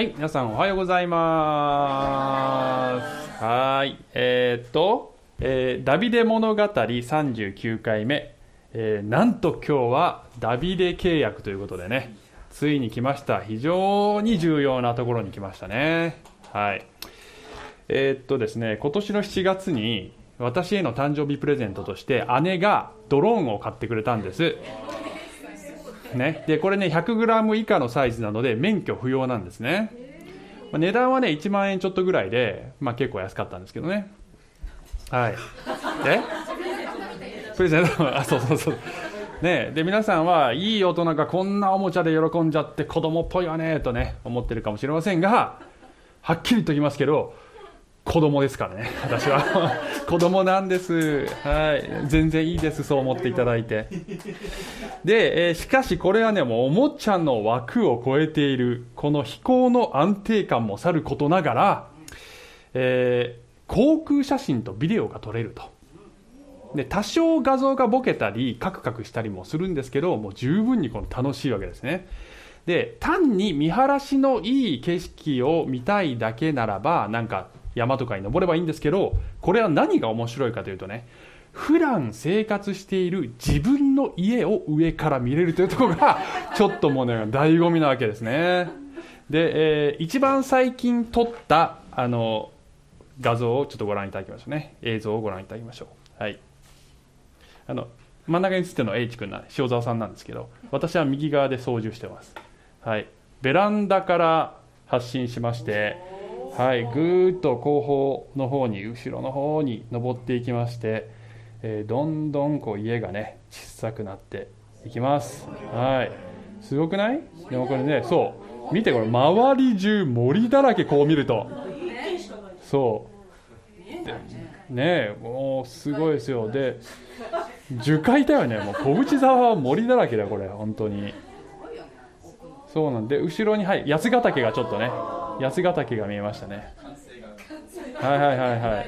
はい、皆さんおはようございます。はい、えー、っと、えーダビデ物語39回目、えーなんと今日はダビデ契約ということでね、ついに来ました。非常に重要なところに来ましたね。はい。えーっとですね、今年の7月に私への誕生日プレゼントとして姉がドローンを買ってくれたんです。ね、でこれね 100g 以下のサイズなので免許不要なんですね、まあ値段はね1万円ちょっとぐらいで、まあ、結構安かったんですけどね。はい。で？プレゼント。あそうそうそう。ねで皆さんはいい大人がこんなおもちゃで喜んじゃって子供っぽいわねとね思ってるかもしれませんがはっきりと言いますけど子供ですからね 私は。子供なんです。はい。全然いいですそう思っていただいて。で、えーしかしこれはねもうおもちゃの枠を超えているこの飛行の安定感もさることながら、えー航空写真とビデオが撮れると。で多少画像がボケたりカクカクしたりもするんですけどもう十分にこの楽しいわけですね。で単に見晴らしのいい景色を見たいだけならばなんか山とかに登ればいいんですけどこれは何が面白いかというとね普段生活している自分の家を上から見れるというところが ちょっともうね醍醐味なわけですね。で、えー一番最近撮ったあの画像をちょっとご覧いただきましょうね。映像をご覧いただきましょう。はい。あの真ん中に映ってるのは H 君な塩沢さんなんですけど私は右側で操縦してます。はい。ベランダから発進しましてはいぐーっと後方の方に後ろの方に登っていきまして、えーどんどんこう家がね小さくなっていきます。はい。すごくない？でもこれねそう。見てこれ周り中森だらけこう見ると。そう。ねもうすごいですよ。で樹海だよね。もう小淵沢は森だらけだこれ本当に。そうなんで後ろにはい八ヶ岳がちょっとね八ヶ岳が見えましたね。はいはいはいはい。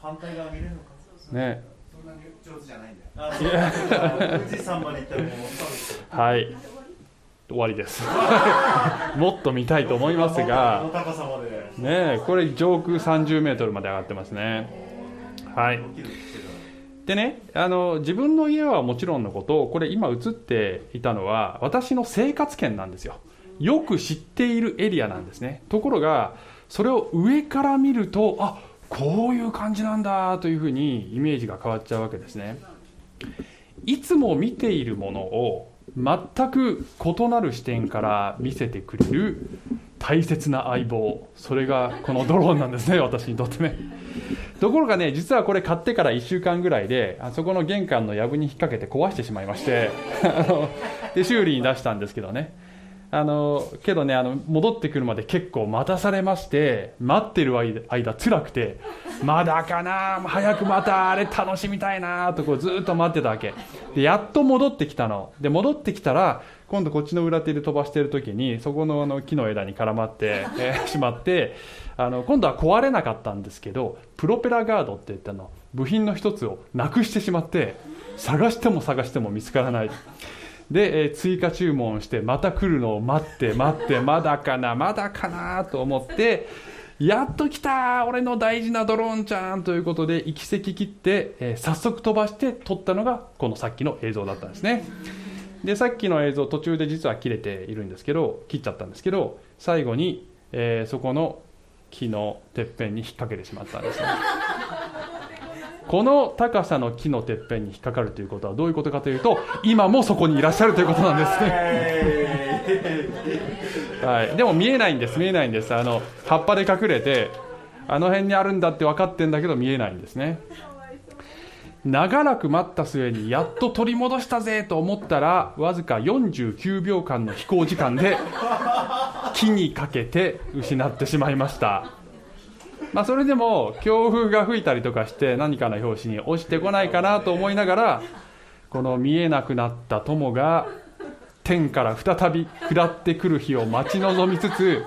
反対側見れるのかね上手じゃないんだよ。富士山まで行ったらもうはい。終わりです。もっと見たいと思いますが。ねえこれ上空30メートルまで上がってますね。はい。でねあの自分の家はもちろんのことこれ今映っていたのは私の生活圏なんですよよく知っているエリアなんですね。ところがそれを上から見るとあこういう感じなんだというふうにイメージが変わっちゃうわけですね。いつも見ているものを全く異なる視点から見せてくれる大切な相棒。それがこのドローンなんですね私にとってね。ところがね実はこれ買ってから1週間ぐらいであそこの玄関の藪に引っ掛けて壊してしまいましてで修理に出したんですけどね。あのけどねあの戻ってくるまで結構待たされまして待ってる間辛くてまだかな早くまたあれ楽しみたいなとこうずっと待ってたわけ。でやっと戻ってきたの。で戻ってきたら今度こっちの裏手で飛ばしてる時にそこのあの木の枝に絡まって、えーしまってあの今度は壊れなかったんですけどプロペラガードって言ったの。部品の一つをなくしてしまって探しても探しても見つからない。で、えー追加注文してまた来るのを待って待って まだかなまだかなと思ってやっと来た俺の大事なドローンちゃんということで行き先切って、えー早速飛ばして撮ったのがこのさっきの映像だったんですね。でさっきの映像途中で実は切れているんですけど切っちゃったんですけど最後に、えーそこの木のてっぺんに引っ掛けてしまったんですね。この高さの木のてっぺんに引っかかるということはどういうことかというと今もそこにいらっしゃるということなんですね、はい、でも見えないんです見えないんです。あの葉っぱで隠れてあの辺にあるんだって分かってんだけど見えないんですね。長らく待った末にやっと取り戻したぜと思ったらわずか49秒間の飛行時間で木にかけて失ってしまいましたまあ、それでも強風が吹いたりとかして何かの拍子に落ちてこないかなと思いながらこの見えなくなった友が天から再び下ってくる日を待ち望みつつ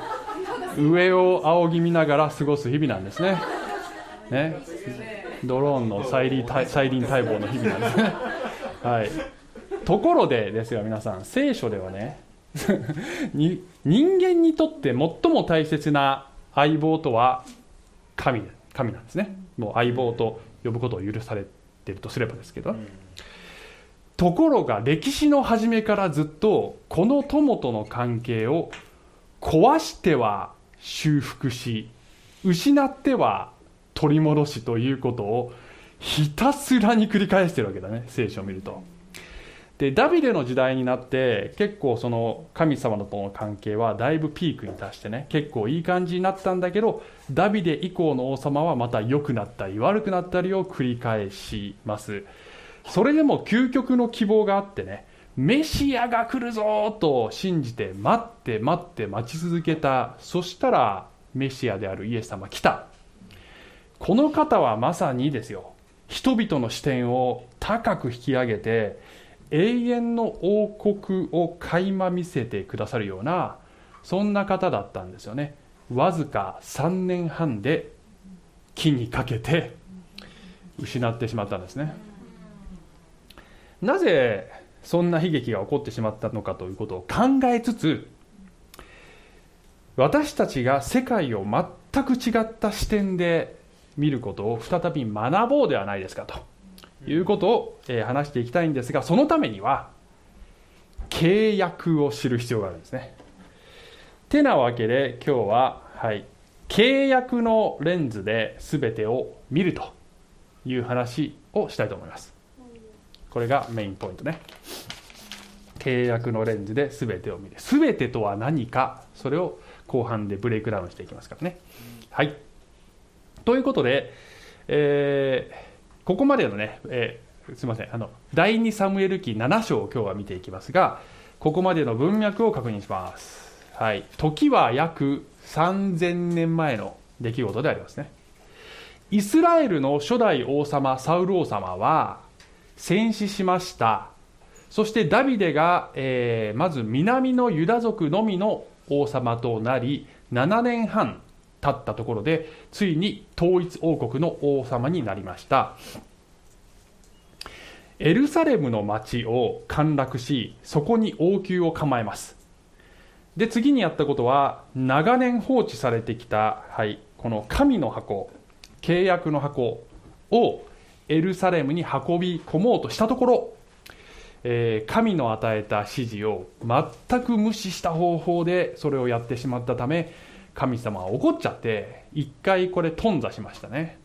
上を仰ぎ見ながら過ごす日々なんですね。ね。ドローンの再臨再臨待望の日々なんですね、はい、ところでですよ皆さん聖書ではね 人間にとって最も大切な相棒とは神神なんですね。もう相棒と呼ぶことを許されているとすればですけど、うん、ところが歴史の初めからずっとこの友との関係を壊しては修復し失っては取り戻しということをひたすらに繰り返してるわけだね。聖書を見ると。でダビデの時代になって結構その神様との関係はだいぶピークに達してね結構いい感じになったんだけどダビデ以降の王様はまた良くなったり悪くなったりを繰り返します。それでも究極の希望があってねメシアが来るぞと信じて待って待って待ち続けた。そしたらメシアであるイエス様来た。この方はまさにですよ。人々の視点を高く引き上げて永遠の王国を垣間見せてくださるようなそんな方だったんですよね。わずか3年半で木にかけて失ってしまったんですね。なぜそんな悲劇が起こってしまったのかということを考えつつ私たちが世界を全く違った視点で見ることを再び学ぼうではないですかと。いうことを、え話していきたいんですがそのためには契約を知る必要があるんですね。てなわけで今日は、はい、契約のレンズで全てを見るという話をしたいと思います。これがメインポイントね。契約のレンズで全てを見る。全てとは何かそれを後半でブレイクダウンしていきますからね。はい。ということで、えーここまでのね、えー、すみませんあの第2サムエル記7章を今日は見ていきますがここまでの文脈を確認します、はい、時は約3000年前の出来事でありますね。イスラエルの初代王様サウル王様は戦死しました。そしてダビデが、えー、まず南のユダ族のみの王様となり7年半経ったところでついに統一王国の王様になりました。エルサレムの町を陥落しそこに王宮を構えます。で次にやったことは長年放置されてきた、はい、この神の箱契約の箱をエルサレムに運び込もうとしたところ、えー、神の与えた指示を全く無視した方法でそれをやってしまったため神様は怒っちゃって一回これ頓挫しましたね。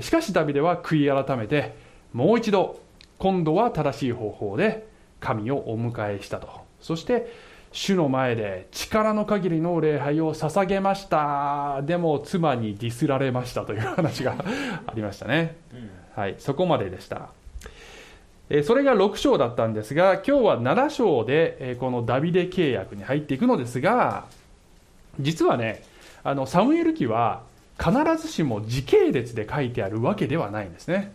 しかしダビデは悔い改めてもう一度今度は正しい方法で神をお迎えしたと。そして主の前で力の限りの礼拝を捧げました。でも妻にディスられましたという話がありましたね、はい、そこまででした。それが6章だったんですが今日は7章でこのダビデ契約に入っていくのですが実はねあのサムエル記は必ずしも時系列で書いてあるわけではないんですね。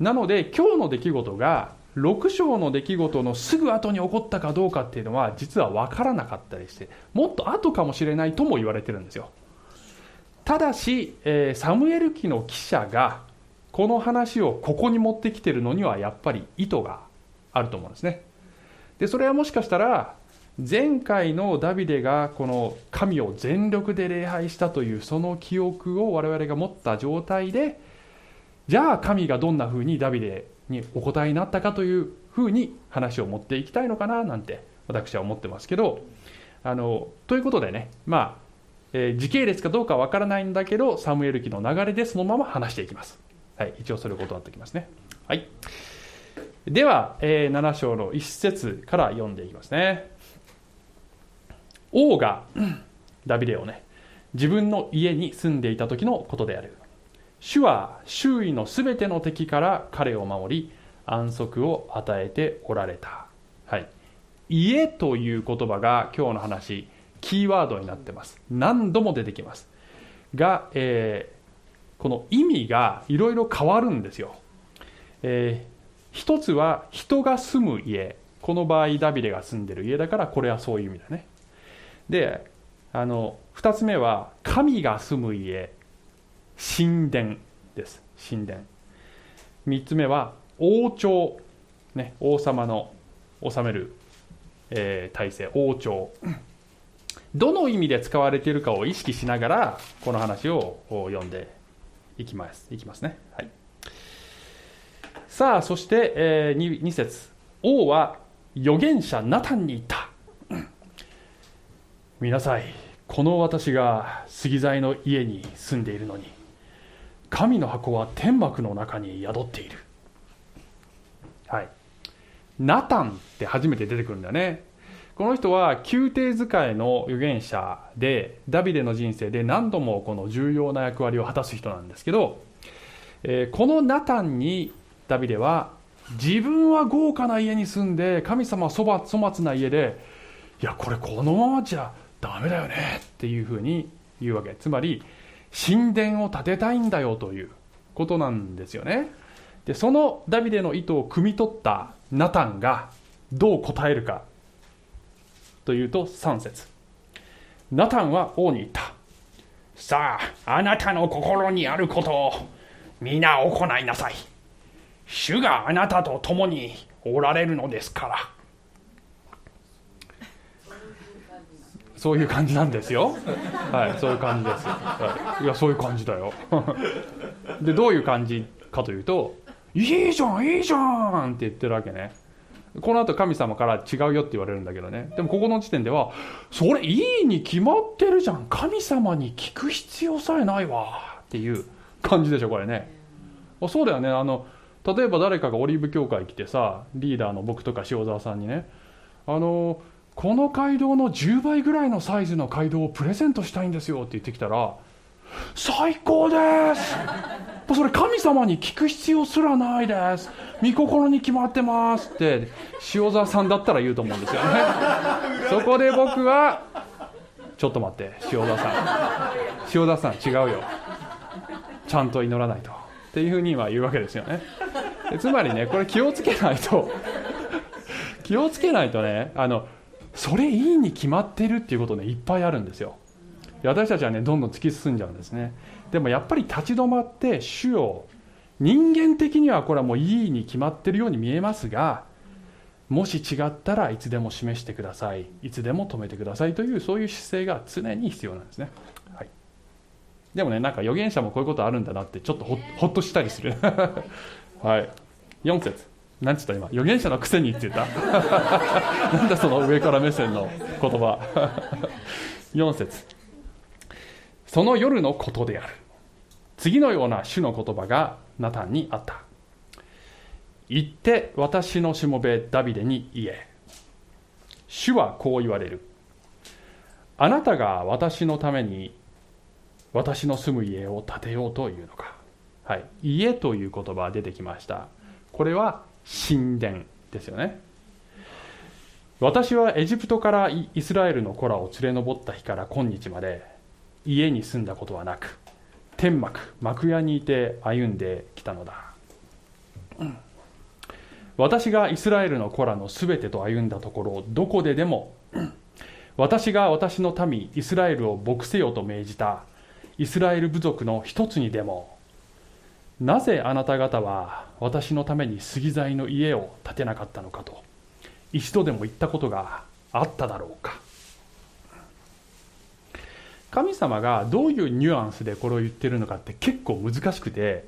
なので今日の出来事が6章の出来事のすぐ後に起こったかどうかっていうのは実は分からなかったりしてもっと後かもしれないとも言われてるんですよ。ただし、えー、サムエル記の記者がこの話をここに持ってきてるのにはやっぱり意図があると思うんですね。でそれはもしかしたら前回のダビデがこの神を全力で礼拝したというその記憶を我々が持った状態でじゃあ神がどんなふうにダビデにお答えになったかというふうに話を持っていきたいのかななんて私は思ってますけどあのということでねまあ、えー、時系列かどうかわからないんだけどサムエル記の流れでそのまま話していきます、はい、一応それを断っておきますね。はい。では、えー、7章の1節から読んでいきますね。王がダビデをね自分の家に住んでいた時のことである。主は周囲のすべての敵から彼を守り安息を与えておられた、はい、家という言葉が今日の話キーワードになってます。何度も出てきます。が、えー、この意味がいろいろ変わるんですよ、えー、一つは人が住む家。この場合ダビデが住んでる家だからこれはそういう意味だねであの2つ目は神が住む家。神殿です。神殿。3つ目は王朝、ね、王様の治めるえー、体制。王朝。どの意味で使われているかを意識しながらこの話を読んでいきます。いきますね、はい、さあそして、えー、2, 2節。王は預言者ナタンに言った。見なさい。この私が杉材の家に住んでいるのに神の箱は天幕の中に宿っている。はい。ナタンって初めて出てくるんだよね。この人は宮廷使いの預言者でダビデの人生で何度もこの重要な役割を果たす人なんですけど、えー、このナタンにダビデは自分は豪華な家に住んで神様は粗末な家でいやこれこのままじゃダメだよねっていうふうに言うわけ。つまり神殿を建てたいんだよということなんですよね。でそのダビデの意図を汲み取ったナタンがどう答えるかというと3節。ナタンは王に言った。さああなたの心にあることを皆行いなさい。主があなたと共におられるのですから。そういう感じなんですよ。はいそういう感じです、はい、いやそういう感じだよ。でどういう感じかというといいじゃんいいじゃんって言ってるわけね。この後神様から違うよって言われるんだけどね。でもここの時点ではそれいいに決まってるじゃん。神様に聞く必要さえないわ。っていう感じでしょこれね。そうだよね。あの例えば誰かがオリーブ教会来てさリーダーの僕とか塩沢さんにね。あのこの街道の10倍ぐらいのサイズの街道をプレゼントしたいんですよって言ってきたら最高です！それ神様に聞く必要すらないです！御心に決まってますって塩沢さんだったら言うと思うんですよね。そこで僕はちょっと待って塩田さん。塩田さん違うよ。ちゃんと祈らないとっていうふうには言うわけですよね。つまりねこれ気をつけないと。気をつけないとねあのそれいいに決まってるっていうことねいっぱいあるんですよ。私たちはねどんどん突き進んじゃうんですね。でもやっぱり立ち止まって主を人間的にはこれはもういいに決まってるように見えますがもし違ったらいつでも示してください。いつでも止めてくださいというそういう姿勢が常に必要なんですね、はい、でもねなんか預言者もこういうことあるんだなってちょっとほほっとしたりする。はい。4節。何つった今？預言者のくせにって言った？なんだその上から目線の言葉？4節。その夜のことである。次のような主の言葉がナタンにあった。言って私のしもべダビデに言え。主はこう言われる。あなたが私のために私の住む家を建てようというのか、はい、家という言葉が出てきました。これは神殿ですよね。私はエジプトからイスラエルの子らを連れ上った日から今日まで家に住んだことはなく天幕幕屋にいて歩んできたのだ、私がイスラエルの子らのすべてと歩んだところどこででも、私が私の民イスラエルを牧せよと命じたイスラエル部族の一つにでもなぜあなた方は私のために杉材の家を建てなかったのかと一度でも言ったことがあっただろうか。神様がどういうニュアンスでこれを言ってるのかって結構難しくて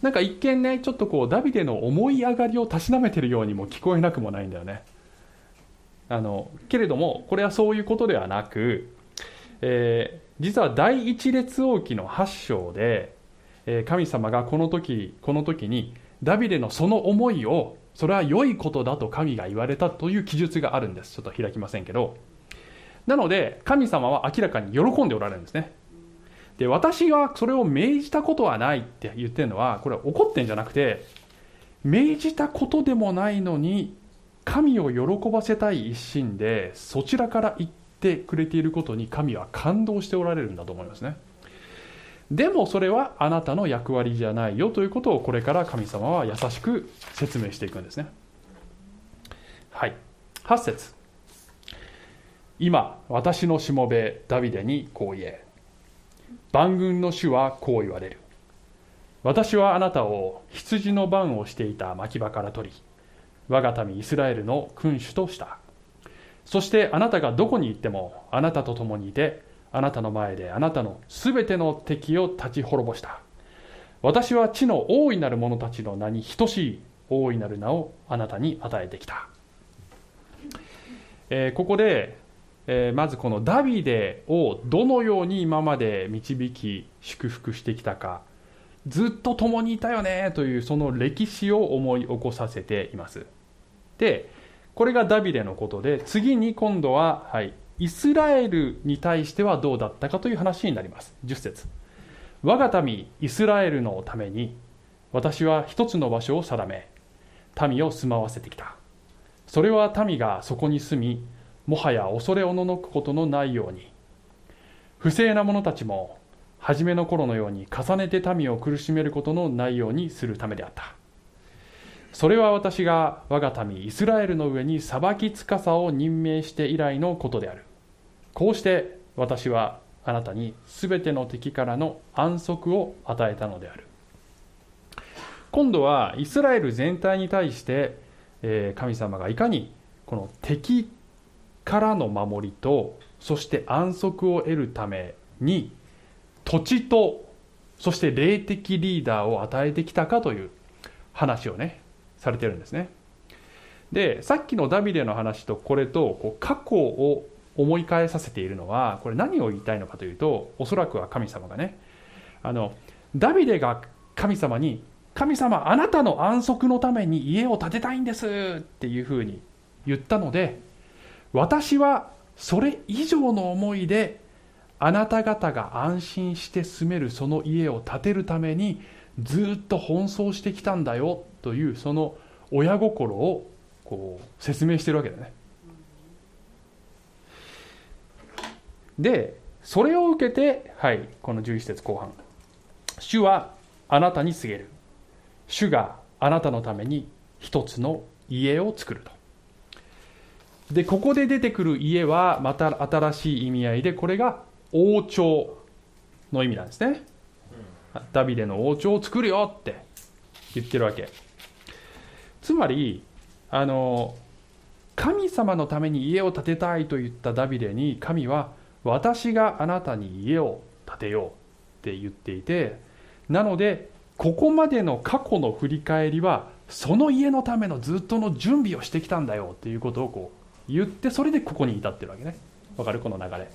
なんか一見ねちょっとこうダビデの思い上がりをたしなめてるようにも聞こえなくもないんだよね。あのけれどもこれはそういうことではなく、えー、実は第一列王記の8章で、え、神様がこの時この時にダビデのその思いをそれは良いことだと神が言われたという記述があるんです。ちょっと開きませんけど。なので神様は明らかに喜んでおられるんですね。で私はそれを命じたことはないって言ってるのはこれは怒ってんじゃなくて命じたことでもないのに神を喜ばせたい一心でそちらから言ってくれていることに神は感動しておられるんだと思いますね。でもそれはあなたの役割じゃないよということをこれから神様は優しく説明していくんですね。はい。8節。今私のしもべダビデにこう言え万軍の主はこう言われる。私はあなたを羊の番をしていた牧場から取り我が民イスラエルの君主とした。そしてあなたがどこに行ってもあなたと共にいてあなたの前であなたのすべての敵を立ち滅ぼした。私は地の大いなる者たちの名に等しい大いなる名をあなたに与えてきた、えー、ここで、えー、まずこのダビデをどのように今まで導き祝福してきたかずっと共にいたよねというその歴史を思い起こさせています。でこれがダビデのことで次に今度は、はい、イスラエルに対してはどうだったかという話になります。10節。我が民イスラエルのために私は一つの場所を定め民を住まわせてきた。それは民がそこに住みもはや恐れおののくことのないように。不正な者たちも初めの頃のように重ねて民を苦しめることのないようにするためであった。それは私が我が民イスラエルの上に裁きつかさを任命して以来のことである。こうして私はあなたに全ての敵からの安息を与えたのである。今度はイスラエル全体に対して、神様がいかにこの敵からの守りとそして安息を得るために土地とそして霊的リーダーを与えてきたかという話をねされてるんですね。でさっきのダビデの話とこれとこう過去を思い返させているのはこれ何を言いたいのかというとおそらくは神様がねあのダビデが神様に神様あなたの安息のために家を建てたいんですっていうふうに言ったので私はそれ以上の思いであなた方が安心して住めるその家を建てるためにずっと奔走してきたんだよというその親心をこう説明してるわけだね。でそれを受けてはいこの11節後半。主はあなたに告げる。主があなたのために一つの家を作ると。でここで出てくる家はまた新しい意味合いでこれが王朝の意味なんですね。ダビデの王朝を作るよって。言ってるわけ。つまりあの神様のために家を建てたいと言ったダビデに神は私があなたに家を建てようって言っていてなのでここまでの過去の振り返りはその家のためのずっとの準備をしてきたんだよっていうことをこう言ってそれでここに至ってるわけね。わかる？この流れ、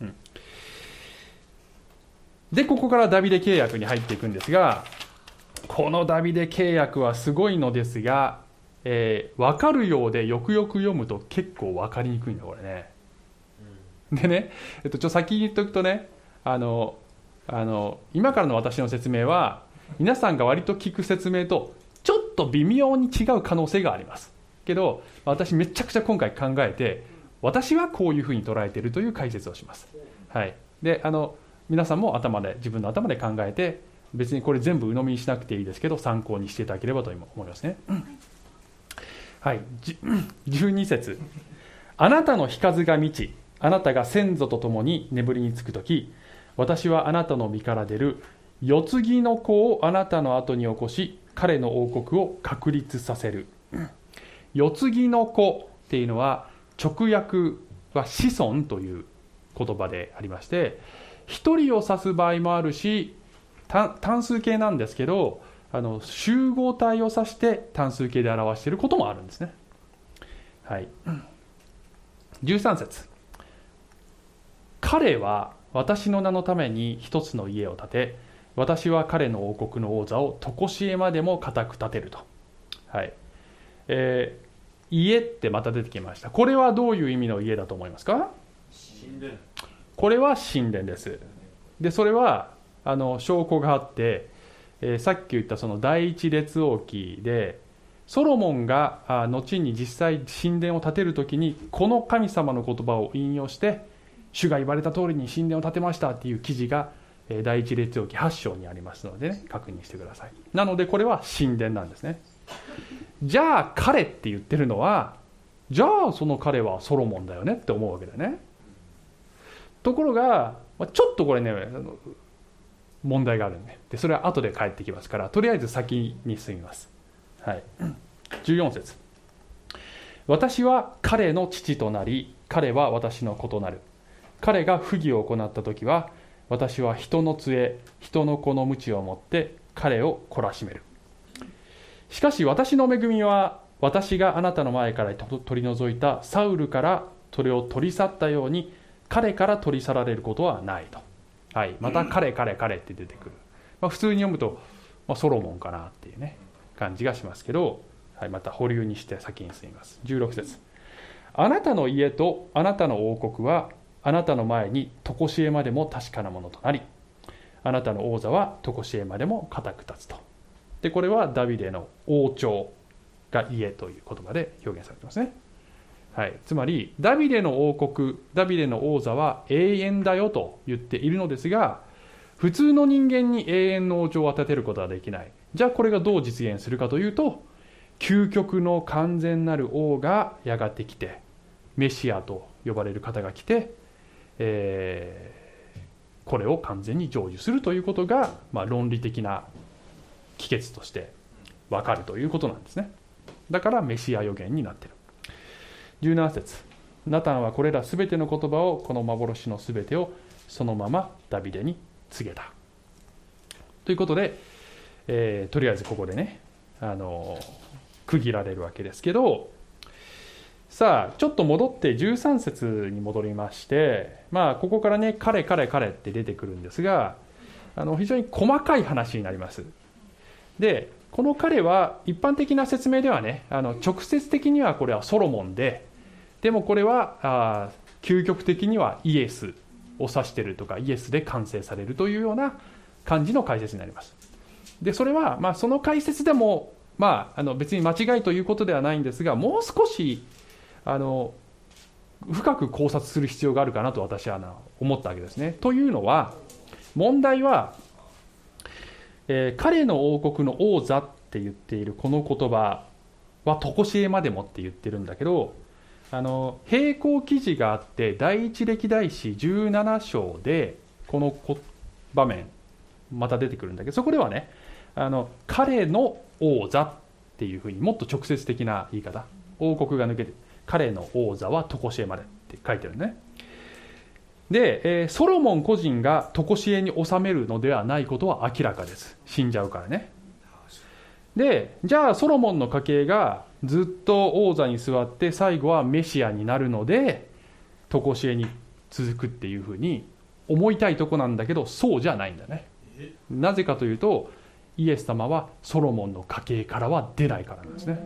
うん、でここからダビデ契約に入っていくんですがこのダビデ契約はすごいのですが、えー、分かるようでよくよく読むと結構分かりにくいんだこれね、でね、えっと、ちょ先に言っとくとねあのあの今からの私の説明は皆さんが割と聞く説明とちょっと微妙に違う可能性があります。けど私めちゃくちゃ今回考えて私はこういうふうに捉えているという解説をします、はい、であの皆さんも頭で自分の頭で考えて別にこれ全部鵜呑みにしなくていいですけど参考にしていただければと思いますね、はい。12 節。あなたの日数が満ちあなたが先祖と共に眠りにつく時私はあなたの身から出る世継ぎの子をあなたの後に起こし彼の王国を確立させる。世継ぎの子っていうのは直訳は子孫という言葉でありまして1人を指す場合もあるし単数形なんですけどあの集合体を指して単数形で表していることもあるんですね。はい、13節。彼は私の名のために一つの家を建て私は彼の王国の王座を常しえまでも固く立てると。はいえー、家ってまた出てきました。これはどういう意味の家だと思いますか？神殿これは神殿です。で、それはあの証拠があって、えー、さっき言ったその第一列王記で、ソロモンがあ後に実際神殿を建てる時にこの神様の言葉を引用して主が言われた通りに神殿を建てましたっていう記事が第一列王記8章にありますので、ね、確認してください。なのでこれは神殿なんですね。じゃあ彼って言ってるのはじゃあその彼はソロモンだよねって思うわけだよね。ところがちょっとこれね問題があるんででそれは後で返ってきますからとりあえず先に進みます、はい、14節。私は彼の父となり彼は私の子となる。彼が不義を行った時は私は人の杖人の子の鞭を持って彼を懲らしめる。しかし私の恵みは私があなたの前から取り除いたサウルからそれを取り去ったように彼から取り去られることはないと、はい、また彼彼彼って出てくる、まあ、普通に読むと、まあ、ソロモンかなっていうね感じがしますけど、はい、また保留にして先に進みます。16節。あなたの家とあなたの王国はあなたの前に常しえまでも確かなものとなりあなたの王座は常しえまでも固く立つと。でこれはダビデの王朝が家という言葉で表現されてますね、はい、つまりダビデの王国ダビデの王座は永遠だよと言っているのですが普通の人間に永遠の王朝を立てることはできない。じゃあこれがどう実現するかというと究極の完全なる王がやがて来てメシアと呼ばれる方が来て、えー、これを完全に成就するということが、まあ、論理的な帰結として分かるということなんですね。だからメシア予言になってる。17節。ナタンはこれら全ての言葉をこの幻の全てをそのままダビデに告げた。ということで、えー、とりあえずここでねあの区切られるわけですけどさあちょっと戻って13節に戻りましてまあここからね「彼彼彼」って出てくるんですがあの非常に細かい話になります。でこの彼は一般的な説明ではねあの直接的にはこれはソロモンででもこれはあ究極的にはイエスを指してるとかイエスで完成されるというような感じの解説になります。でそれは、まあ、その解説でも、まあ、あの別に間違いということではないんですがもう少しあの深く考察する必要があるかなと私は思ったわけですね。というのは問題はえー、彼の王国の王座って言っているこの言葉は常しえまでもって言ってるんだけどあの並行記事があって第一歴代史17章でこの場面また出てくるんだけどそこではねあの彼の王座っていうふうにもっと直接的な言い方王国が抜けて彼の王座は常しえまでって書いてるね。で、えー、ソロモン個人が常しえに収めるのではないことは明らかです。死んじゃうからね。でじゃあソロモンの家系がずっと王座に座って最後はメシアになるので常しえに続くっていうふうに思いたいとこなんだけどそうじゃないんだね。なぜかというとイエス様はソロモンの家系からは出ないからなんですね。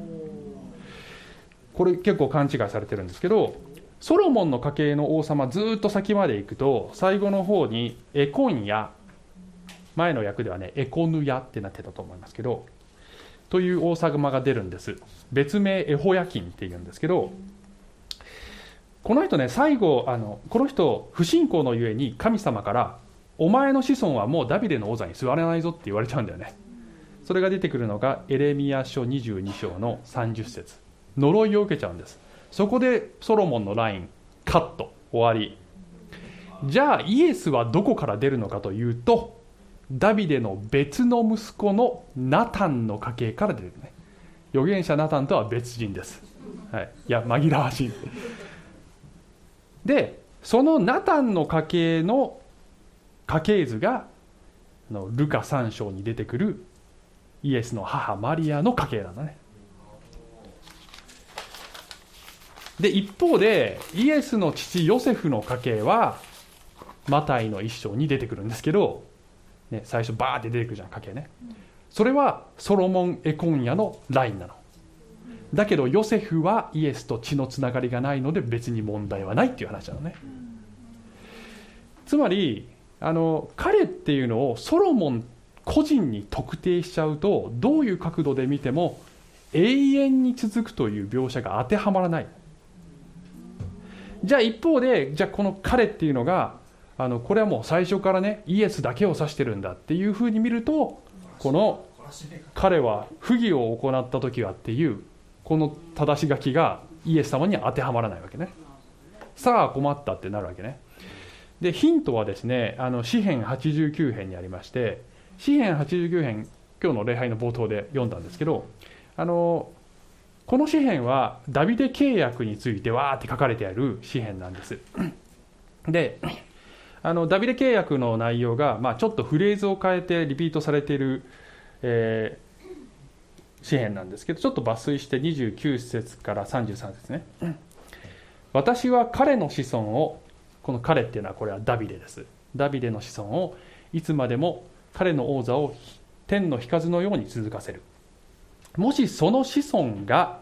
これ結構勘違いされてるんですけどソロモンの家系の王様ずっと先まで行くと最後の方にエコンヤ前の役ではねエコヌヤってなってたと思いますけどという王様が出るんです。別名エホヤキンっていうんですけどこの人ね最後あのこの人不信仰のゆえに神様からお前の子孫はもうダビデの王座に座れないぞって言われちゃうんだよね。それが出てくるのがエレミア書22章の30節。呪いを受けちゃうんです。そこでソロモンのラインカット終わり。じゃあイエスはどこから出るのかというとダビデの別の息子のナタンの家系から出るね。預言者ナタンとは別人です、はい、いや紛らわしい。でそのナタンの家系の家系図がルカ3章に出てくるイエスの母マリアの家系なんだね。で一方でイエスの父ヨセフの家系はマタイの一章に出てくるんですけど、ね、最初バーって出てくるじゃん家系ね。それはソロモン・エコンヤのラインなの。だけどヨセフはイエスと血のつながりがないので別に問題はないっていう話なのね。つまりあの彼っていうのをソロモン個人に特定しちゃうとどういう角度で見ても永遠に続くという描写が当てはまらない。じゃあ一方でじゃあこの彼っていうのがあのこれはもう最初からねイエスだけを指してるんだっていうふうに見るとこの彼は不義を行った時はっていうこの正し書きがイエス様に当てはまらないわけね。さあ困ったってなるわけね。でヒントはですねあの詩編89編にありまして詩編89編今日の礼拝の冒頭で読んだんですけどあのこの詩篇はダビデ契約についてわーって書かれてある詩篇なんです。であのダビデ契約の内容が、まあ、ちょっとフレーズを変えてリピートされている、えー、詩篇なんですけどちょっと抜粋して29節から33節ね。私は彼の子孫をこの彼っていうのはこれはダビデです。ダビデの子孫をいつまでも彼の王座を天の日数のように続かせる。もしその子孫が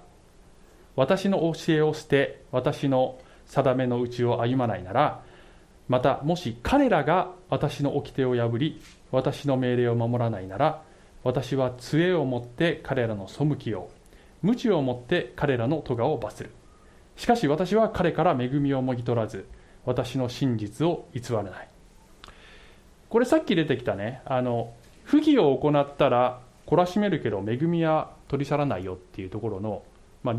私の教えを捨て私の定めのうちを歩まないならまたもし彼らが私の掟を破り私の命令を守らないなら私は杖を持って彼らの背きを鞭を持って彼らの咎を罰する。しかし私は彼から恵みをもぎ取らず私の真実を偽らない。これさっき出てきたねあの不義を行ったら懲らしめるけど恵みは取り去らないよっていうところの、まあ、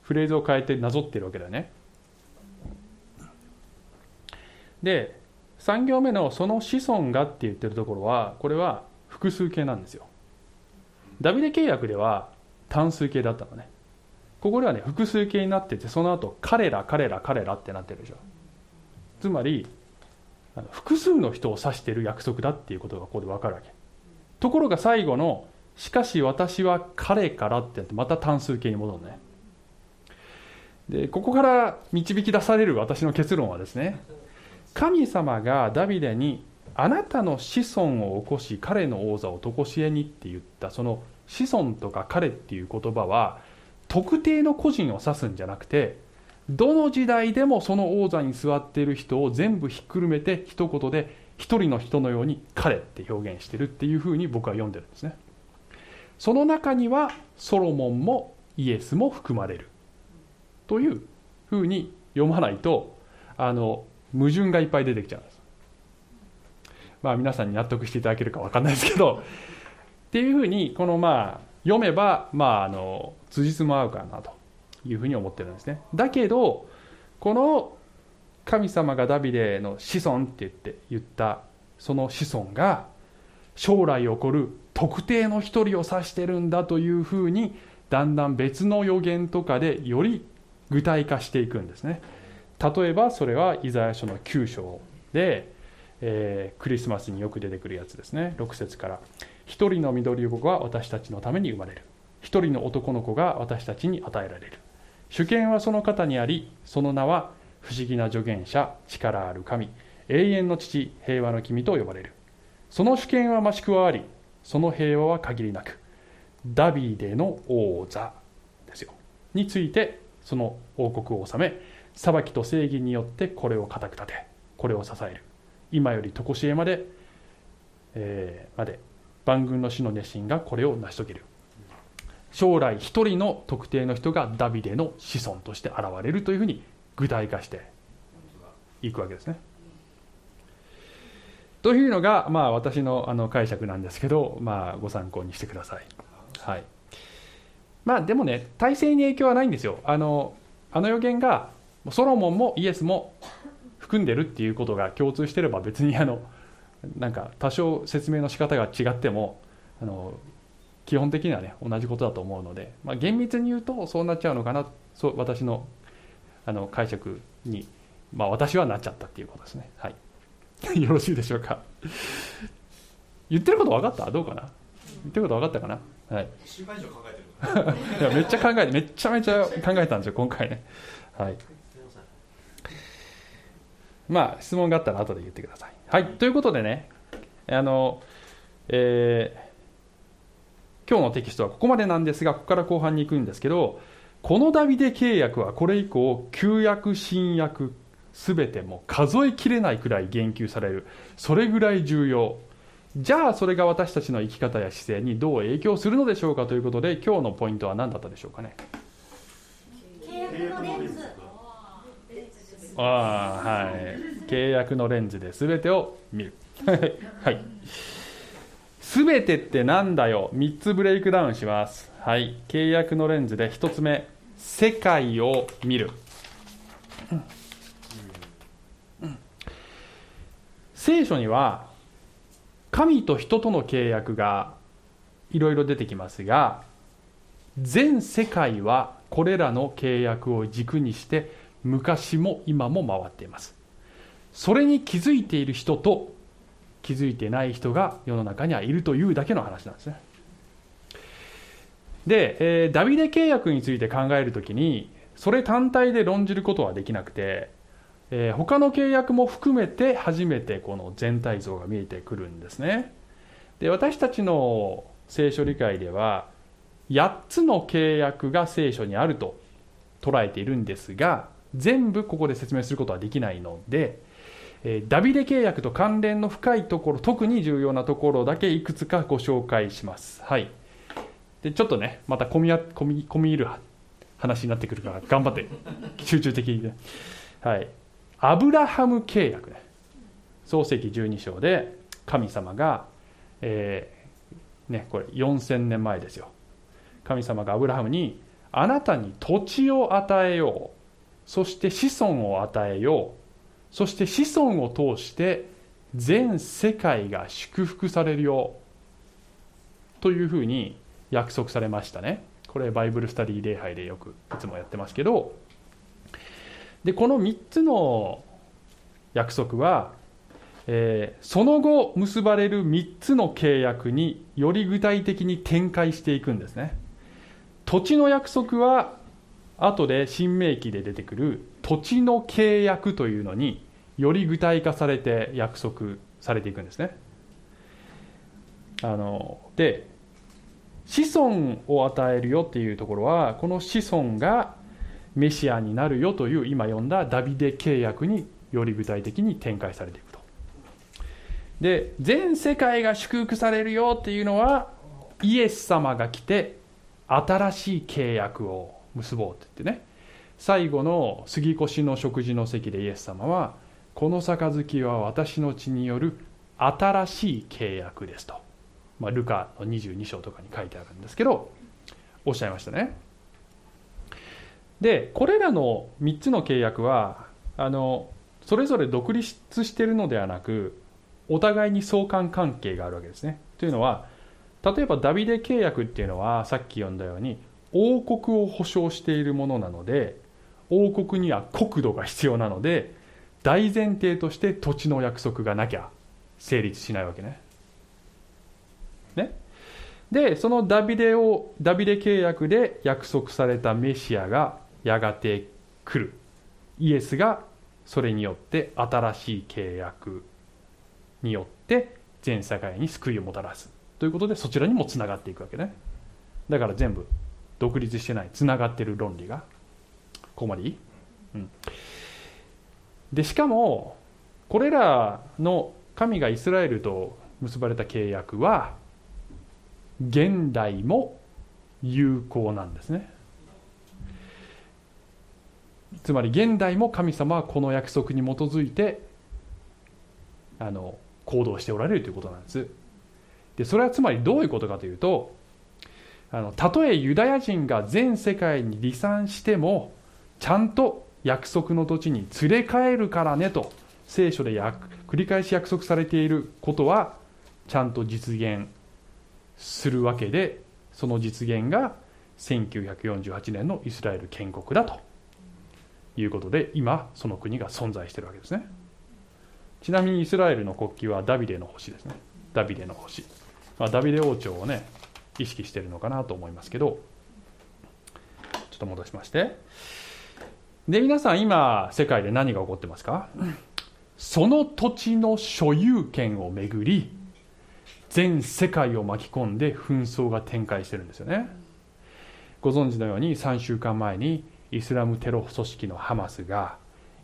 フレーズを変えてなぞってるわけだよね。で3行目の「その子孫が」って言ってるところはこれは複数形なんですよ。ダビデ契約では単数形だったのね。ここではね複数形になっててその後彼ら彼ら彼らってなってるでしょ。つまり複数の人を指している約束だっていうことがここで分かるわけ。ところが最後の「しかし私は彼から」ってやってまた単数形に戻るね。でここから導き出される私の結論はですね神様がダビデにあなたの子孫を起こし彼の王座を常しえにって言ったその子孫とか彼っていう言葉は特定の個人を指すんじゃなくてどの時代でもその王座に座っている人を全部ひっくるめて一言で一人の人のように彼って表現してるっていうふうに僕は読んでるんですね。その中にはソロモンもイエスも含まれる。というふうに読まないとあの矛盾がいっぱい出てきちゃうんです。まあ皆さんに納得していただけるか分かんないですけど。っていうふうにこのまあ読めばまああの辻褄合うかなというふうに思ってるんですね。だけどこの神様がダビデの子孫って言って言ったその子孫が将来起こる特定の一人を指してるんだというふうにだんだん別の予言とかでより具体化していくんですね。例えばそれはイザヤ書の9章で、えー、クリスマスによく出てくるやつですね。6節から「一人の緑子が私たちのために生まれる。一人の男の子が私たちに与えられる。主権はその方にありその名は不思議な助言者力ある神永遠の父平和の君と呼ばれる。その主権は増し加わりその平和は限りなくダビデの王座ですよ。についてその王国を治め裁きと正義によってこれを固く立てこれを支える。今より常しえまで、えー、まで万軍の死の熱心がこれを成し遂げる。将来一人の特定の人がダビデの子孫として現れるというふうに具体化していくわけですね。というのが、まあ、私のあの解釈なんですけど、まあ、ご参考にしてください。はい。まあ、でもね、体制に影響はないんですよ。あの、あの予言が、ソロモンもイエスも含んでるっていうことが共通してれば別にあの、なんか多少説明の仕方が違っても、あの、基本的にはね、同じことだと思うので、まあ、厳密に言うとそうなっちゃうのかな、そう私のあの解釈に、まあ、私はなっちゃったっていうことですね。はい、よろしいでしょうか？言ってること分かった？どうかな？言ってること分かったかな？はい。週間以上考えてる いやめっちゃ考えてめちゃめちゃ考えたんですよ今回ね。はい。まあ質問があったら後で言ってください。はいということでねあの、えー、今日のテキストはここまでなんですがここから後半に行くんですけどこのダビデ契約はこれ以降旧約新約全ても数えきれないくらい言及される。それぐらい重要。じゃあそれが私たちの生き方や姿勢にどう影響するのでしょうかということで今日のポイントは何だったでしょうかね。ああはい契約のレンズで全てを見るはい全てってなんだよ3つブレイクダウンします。はい契約のレンズで1つ目世界を見る、聖書には神と人との契約がいろいろ出てきますが全世界はこれらの契約を軸にして昔も今も回っています。それに気づいている人と気づいてない人が世の中にはいるというだけの話なんですね。で、えー、ダビデ契約について考えるときにそれ単体で論じることはできなくて、えー、他の契約も含めて初めてこの全体像が見えてくるんですね。で私たちの聖書理解では8つの契約が聖書にあると捉えているんですが全部ここで説明することはできないのでえダビデ契約と関連の深いところ特に重要なところだけいくつかご紹介します。はい。でちょっとねまた込み込み込み入る話になってくるから頑張って集中的にね。はい。アブラハム契約ね。創世紀12章で神様が、えー、ねこれ4000年前ですよ。神様がアブラハムにあなたに土地を与えよう。そして子孫を与えよう。そして子孫を通して全世界が祝福されるよ。というふうに約束されましたね。これバイブルスタディ礼拝でよくいつもやってますけど。でこの3つの約束は、えー、その後結ばれる3つの契約により具体的に展開していくんですね。土地の約束は後で新明記で出てくる土地の契約というのにより具体化されて約束されていくんですね。あので子孫を与えるよっていうところはこの子孫がメシアになるよという今読んだダビデ契約により具体的に展開されていくと。で全世界が祝福されるよっていうのはイエス様が来て新しい契約を結ぼうって言ってね。最後の杉越の食事の席でイエス様はこの杯は私の血による新しい契約ですと、まあ、ルカの22章とかに書いてあるんですけどおっしゃいましたね。でこれらの3つの契約はあのそれぞれ独立しているのではなくお互いに相関関係があるわけですねというのは例えばダビデ契約っていうのはさっき読んだように王国を保障しているものなので王国には国土が必要なので大前提として土地の約束がなきゃ成立しないわけね。ねでそのダビデをダビデ契約で約束されたメシアがやがて来る。イエスがそれによって新しい契約によって全世界に救いをもたらす。ということでそちらにもつながっていくわけね。だから全部独立してないつながってる論理が。ここまでいい、うん、でしかもこれらの神がイスラエルと結ばれた契約は現代も有効なんですね。つまり現代も神様はこの約束に基づいてあの行動しておられるということなんです。でそれはつまりどういうことかというとあのたとえユダヤ人が全世界に離散してもちゃんと約束の土地に連れ帰るからねと聖書で繰り返し約束されていることはちゃんと実現するわけでその実現が1948年のイスラエル建国だと。いうことで今その国が存在しているわけですね。ちなみにイスラエルの国旗はダビデの星ですね。ダビデの星、まあ、ダビデ王朝をね意識しているのかなと思いますけど。ちょっと戻しまして。で皆さん今世界で何が起こってますか？その土地の所有権をめぐり全世界を巻き込んで紛争が展開してるんですよね。ご存知のように3週間前にイスラムテロ組織のハマスが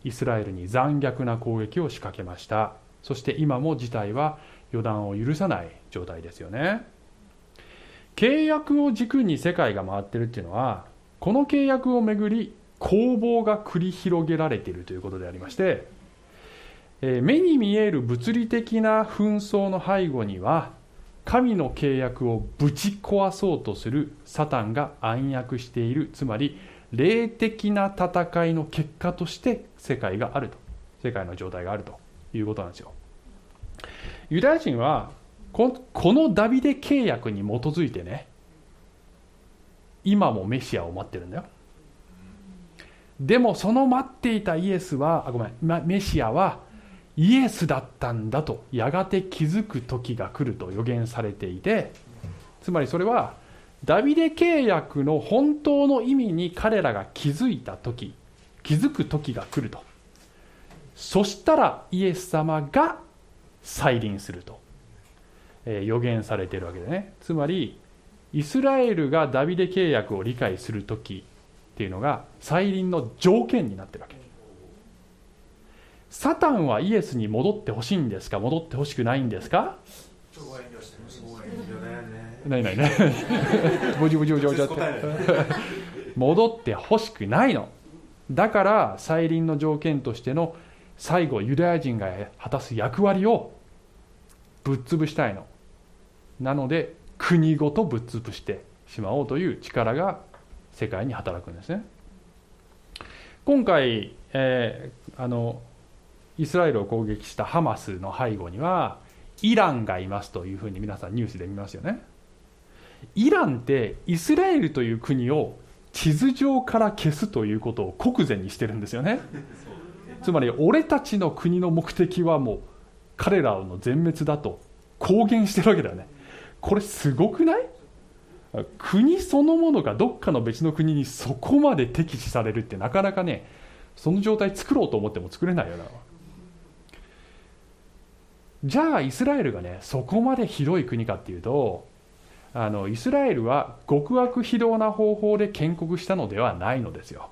イスラエルに残虐な攻撃を仕掛けました。そして今も事態は予断を許さない状態ですよね。契約を軸に世界が回ってるっていうのはこの契約をめぐり攻防が繰り広げられているということでありまして、え目に見える物理的な紛争の背後には神の契約をぶち壊そうとするサタンが暗躍している。つまり霊的な戦いの結果として世界があると。世界の状態があるということなんですよ。ユダヤ人はこのダビデ契約に基づいてね今もメシアを待ってるんだよ。でもその待っていたイエスはあごめんメシアはイエスだったんだとやがて気づく時が来ると予言されていてつまりそれはダビデ契約の本当の意味に彼らが気づいた時気づく時が来ると。そしたらイエス様が再臨すると、えー、予言されているわけでね。つまりイスラエルがダビデ契約を理解する時っていうのが再臨の条件になってるわけ。サタンはイエスに戻ってほしいんですか？戻ってほしくないんですか？ないない。ない。ボジボジボジボジって戻ってほしくないのだから再臨の条件としての最後ユダヤ人が果たす役割をぶっ潰したいのなので国ごとぶっ潰してしまおうという力が世界に働くんですね今回、えー、あのイスラエルを攻撃したハマスの背後にはイランがいますというふうに皆さんニュースで見ますよねイランってイスラエルという国を地図上から消すということを国前にしてるんですよね。つまり俺たちの国の目的はもう彼らの全滅だと公言してるわけだよね。これすごくない？国そのものがどっかの別の国にそこまで敵視されるってなかなかねその状態作ろうと思っても作れないよな。じゃあイスラエルがねそこまで広い国かっていうとあのイスラエルは極悪非道な方法で建国したのではないのですよ。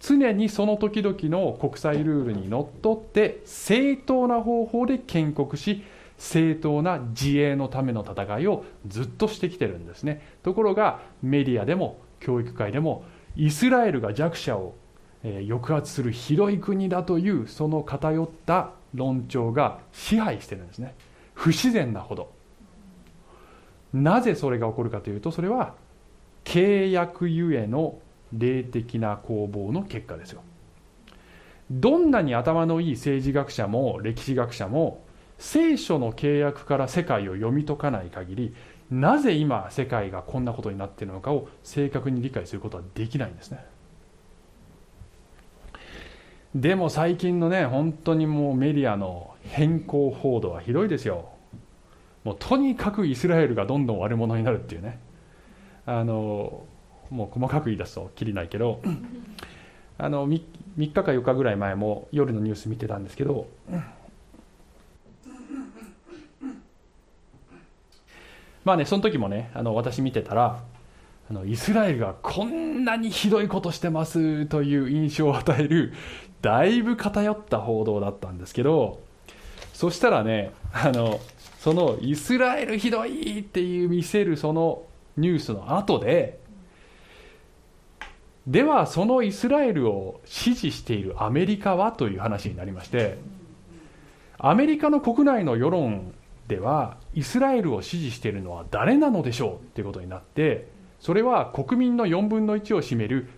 常にその時々の国際ルールにのっとって正当な方法で建国し正当な自衛のための戦いをずっとしてきてるんですね。ところがメディアでも教育界でもイスラエルが弱者を抑圧する広い国だというその偏った論調が支配してるんですね。不自然なほど。なぜそれが起こるかというとそれは契約ゆえの霊的な攻防の結果ですよ。どんなに頭のいい政治学者も歴史学者も聖書の契約から世界を読み解かない限りなぜ今世界がこんなことになっているのかを正確に理解することはできないんですね。でも最近のね本当にもうメディアの変更報道はひどいですよ。もうとにかくイスラエルがどんどん悪者になるっていうね。あのもう細かく言い出すときりないけど。あの 3, 3日か4日ぐらい前も夜のニュース見てたんですけど。まあねその時もねあの私見てたらあのイスラエルがこんなにひどいことしてますという印象を与えるだいぶ偏った報道だったんですけど。そしたらねあのそのイスラエルひどいっていう見せるそのニュースの後でではそのイスラエルを支持しているアメリカはという話になりましてアメリカの国内の世論ではイスラエルを支持しているのは誰なのでしょうということになってそれは国民の4分の1を占める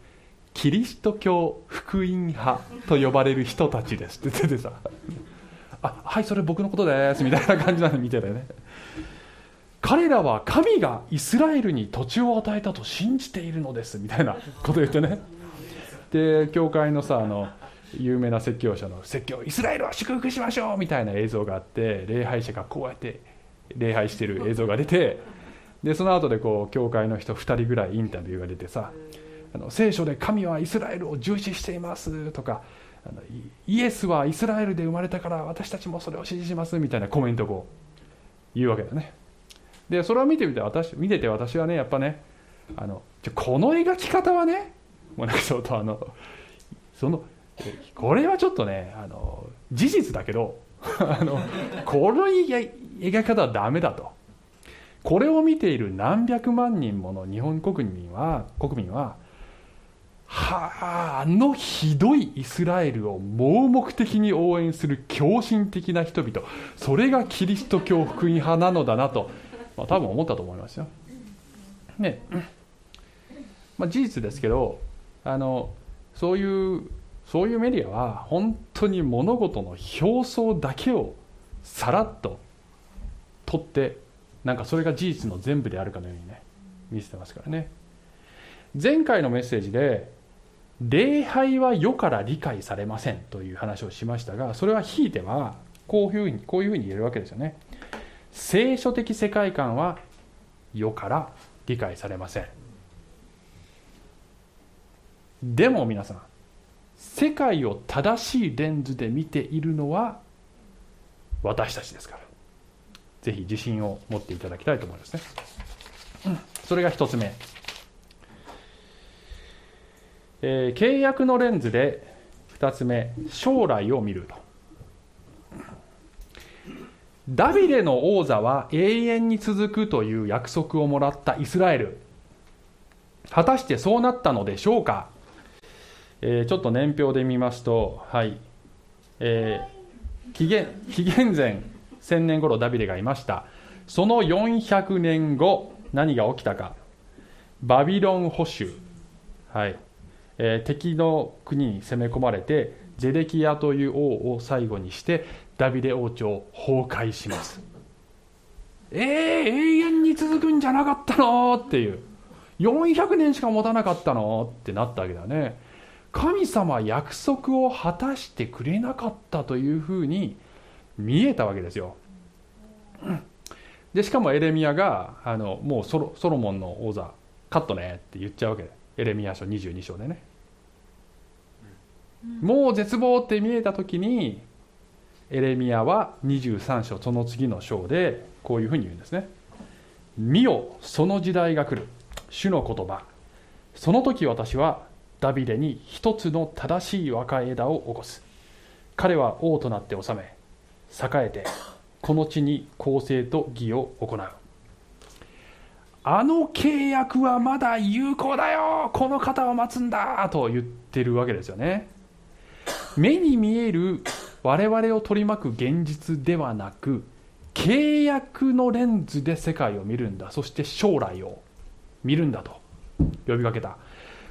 キリスト教福音派と呼ばれる人たちですって言っててさ。あはいそれ僕のことですみたいな感じなの見てたよね。彼らは神がイスラエルに土地を与えたと信じているのですみたいなこと言ってね。で教会のさあの有名な説教者の説教イスラエルは祝福しましょうみたいな映像があって礼拝者がこうやって礼拝してる映像が出てでその後でこう教会の人2人ぐらいインタビューが出てさあの聖書で神はイスラエルを重視していますとかイエスはイスラエルで生まれたから私たちもそれを支持しますみたいなコメントを言うわけだね。でそれを見てみて私見てて私はねやっぱねあのこの描き方はねもうなんかちょっとあのそのこれはちょっとねあの事実だけど あのこの描き方はダメだと。これを見ている何百万人もの日本国民は国民ははああのひどいイスラエルを盲目的に応援する狂信的な人々。それがキリスト教福音派なのだなと、まあ、多分思ったと思いますよ。ね。まあ、事実ですけどあのそういうそういうメディアは本当に物事の表層だけをさらっと取ってなんかそれが事実の全部であるかのようにね見せてますからね。前回のメッセージで礼拝は世から理解されませんという話をしましたがそれはひいてはこういうふうにこういうふうに言えるわけですよね。聖書的世界観は世から理解されません。でも皆さん世界を正しいレンズで見ているのは私たちですから。ぜひ自信を持っていただきたいと思いますね、それが一つ目、えー、契約のレンズで二つ目将来を見ると。ダビデの王座は永遠に続くという約束をもらったイスラエル。果たしてそうなったのでしょうか？えー、ちょっと年表で見ますと、はい。えー、紀元紀元前1000年頃ダビデがいました。その400年後何が起きたか。バビロン保守、はい。えー、敵の国に攻め込まれてゼデキヤという王を最後にしてダビデ王朝崩壊しますえー、永遠に続くんじゃなかったのっていう400年しか持たなかったのってなったわけだね神様約束を果たしてくれなかったというふうに見えたわけですよ。でしかもエレミアがあのもうソロソロモンの王座カットねって言っちゃうわけでエレミア書22章でね。もう絶望って見えた時にエレミアは23章その次の章でこういうふうに言うんですね。見よその時代が来る。主の言葉。その時私はダビデに一つの正しい若枝を起こす。彼は王となって治め栄えてこの地に公正と義を行う。あの契約はまだ有効だよこの方を待つんだと言ってるわけですよね。目に見える我々を取り巻く現実ではなく契約のレンズで世界を見るんだ。そして将来を見るんだと呼びかけた。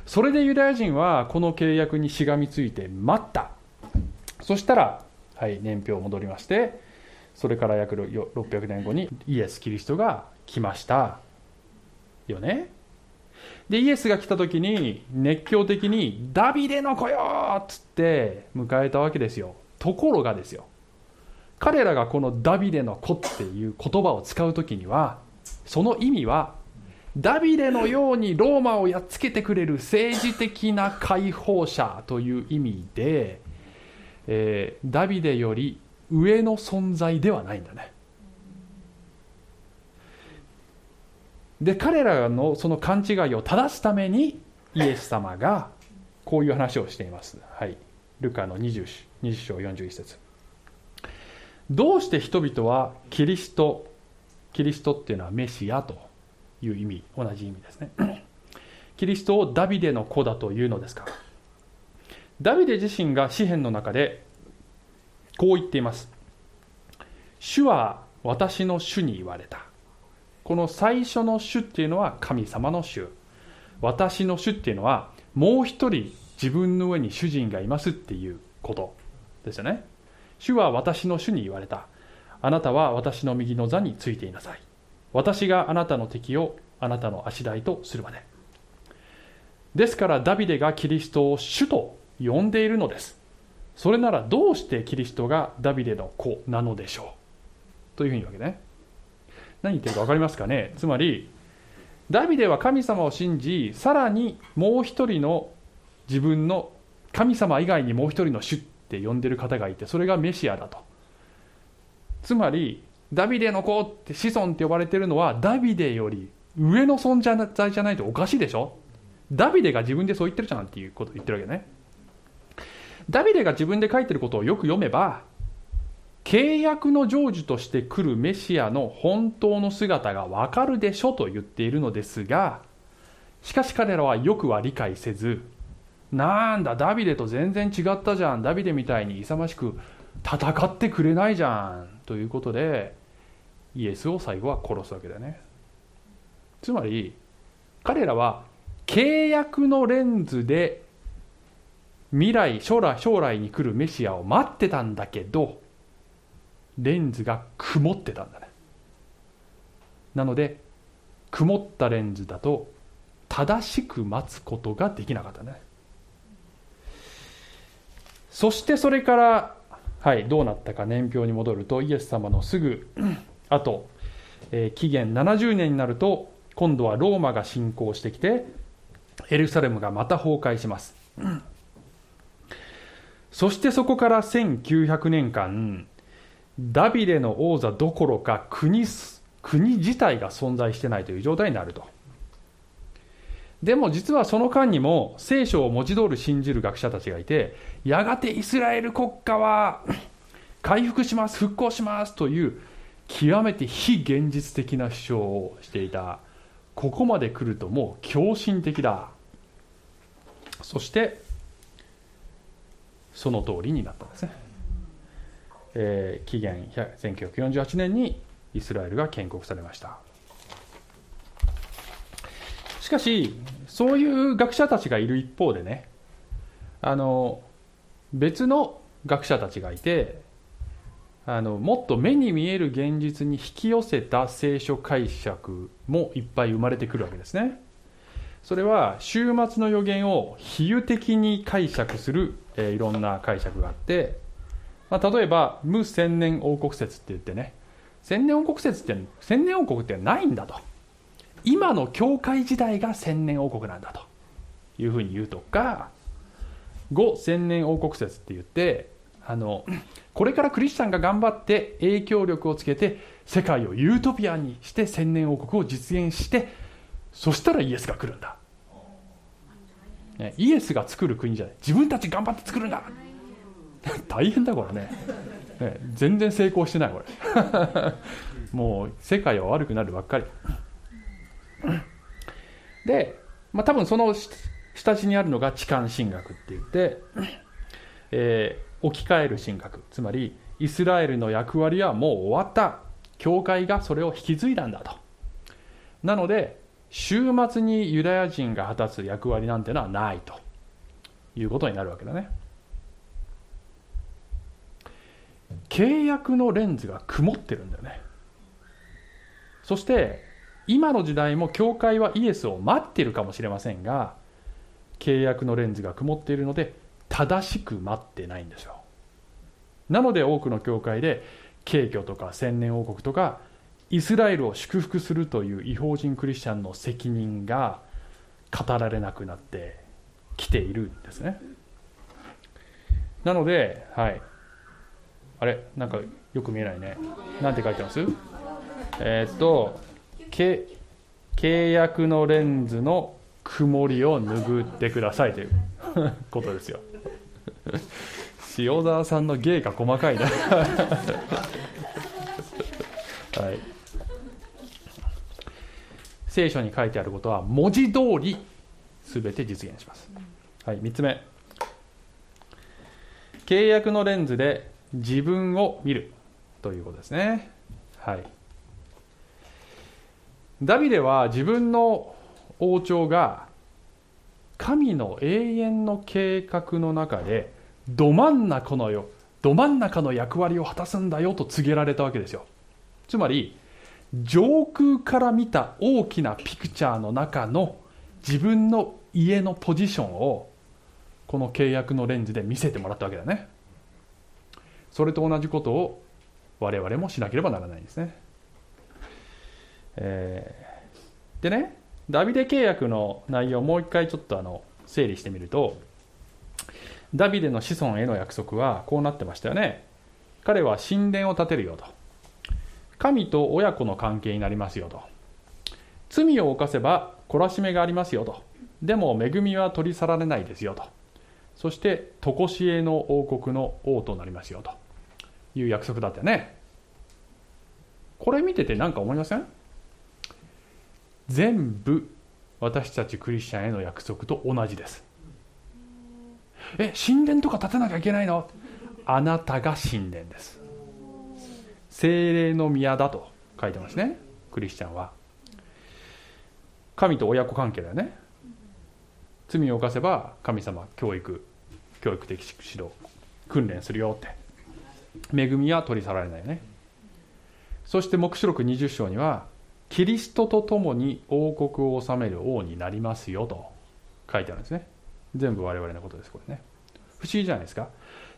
それでユダヤ人はこの契約にしがみついて待った。そしたら、はい、年表戻りましてそれから約600年後にイエス・キリストが来ました。よね。でイエスが来た時に熱狂的に「ダビデの子よ!」っつって迎えたわけですよところがですよ彼らがこのダビデの子っていう言葉を使う時にはその意味はダビデのようにローマをやっつけてくれる政治的な解放者という意味で、えー、ダビデより上の存在ではないんだねで彼らのその勘違いを正すためにイエス様がこういう話をしています、はい、ルカの 20, 20章41節。どうして人々はキリストキリストっていうのはメシアという意味同じ意味ですね。キリストをダビデの子だというのですか。ダビデ自身が詩篇の中でこう言っています。主は私の主に言われた。この最初の主っていうのは神様の主。私の主っていうのはもう一人自分の上に主人がいますっていうことですよね。主は私の主に言われた。あなたは私の右の座についていなさい。私があなたの敵をあなたの足台とするまで。ですからダビデがキリストを主と呼んでいるのです。それならどうしてキリストがダビデの子なのでしょう？というふうに言うわけね。何言ってるか分かりますかね？つまりダビデは神様を信じさらにもう一人の自分の神様以外にもう一人の主って呼んでる方がいてそれがメシアだと。つまりダビデの子って子孫って呼ばれてるのはダビデより上の存在じゃないとおかしいでしょ？ダビデが自分でそう言ってるじゃんっていうことを言ってるわけね。ダビデが自分で書いてることをよく読めば契約の成就として来るメシアの本当の姿がわかるでしょと言っているのですがしかし彼らはよくは理解せずなんだダビデと全然違ったじゃん。ダビデみたいに勇ましく戦ってくれないじゃん。ということでイエスを最後は殺すわけだね。つまり彼らは契約のレンズで未来将来将来に来るメシアを待ってたんだけどレンズが曇ってたんだね。なので曇ったレンズだと正しく待つことができなかったね。そしてそれからはいどうなったか年表に戻るとイエス様のすぐ 後、えー、紀元70年になると今度はローマが侵攻してきてエルサレムがまた崩壊します。そしてそこから1900年間ダビデの王座どころか国国自体が存在してないという状態になると。でも実はその間にも聖書を文字通り信じる学者たちがいてやがてイスラエル国家は 回復します復興しますという極めて非現実的な主張をしていた。ここまで来るともう狂信的だ。そしてその通りになったんですね、えー、紀元1948年にイスラエルが建国されました。しかしそういう学者たちがいる一方でねあの別の学者たちがいてあのもっと目に見える現実に引き寄せた聖書解釈もいっぱい生まれてくるわけですね。それは終末の予言を比喩的に解釈する、えー、いろんな解釈があって、まあ、例えば無千年王国説って言ってね千年王国説って千年王国ってないんだと。今の教会時代が千年王国なんだと。いうふうに言うとか五千年王国説って言ってあのこれからクリスチャンが頑張って影響力をつけて世界をユートピアにして千年王国を実現してそしたらイエスが来るんだ、ね、イエスが作る国じゃない。自分たち頑張って作るんだ。大変だこれね。ね全然成功してないこれ。もう世界は悪くなるばっかり。で、まあ、多分その下地にあるのが痴漢神学って言って、えー、置き換える神学。つまりイスラエルの役割はもう終わった。教会がそれを引き継いだんだと。なので週末にユダヤ人が果たす役割なんてのはないということになるわけだね。契約のレンズが曇ってるんだよね。そして今の時代も教会はイエスを待ってるかもしれませんが契約のレンズが曇っているので正しく待ってないんですよ。なので多くの教会で敬虚とか千年王国とかイスラエルを祝福するという違法人クリスチャンの責任が語られなくなってきているんですね。なのではい。あれなんかよく見えないね。なんて書いてます？えー、っと契約のレンズの曇りを拭ってくださいという ことですよ。塩沢さんの芸が細かいな。はい。聖書に書いてあることは文字通り全て実現します。はい3つ目。契約のレンズで自分を見るということですね。はい。ダビデは自分の王朝が神の永遠の計画の中でど真ん中のよど真ん中の役割を果たすんだよと告げられたわけですよ。つまり上空から見た大きなピクチャーの中の自分の家のポジションをこの契約のレンズで見せてもらったわけだね。それと同じことを我々もしなければならないんですね。えー、でねダビデ契約の内容をもう一回ちょっとあの整理してみるとダビデの子孫への約束はこうなってましたよね。彼は神殿を建てるよと。神と親子の関係になりますよと。罪を犯せば懲らしめがありますよと。でも恵みは取り去られないですよと。そして常しえの王国の王となりますよと。いう約束だったよね。これ見てて何か思いません？全部私たちクリスチャンへの約束と同じです。え神殿とか建てなきゃいけないの？あなたが神殿です。精霊の宮だと書いてますねクリスチャンは。神と親子関係だよね。罪を犯せば神様教育教育的指導訓練するよって恵みは取り去られないよね。そして黙示録20章にはキリストと共に王国を治める王になりますよと書いてあるんですね。全部我々のことですこれね。不思議じゃないですか。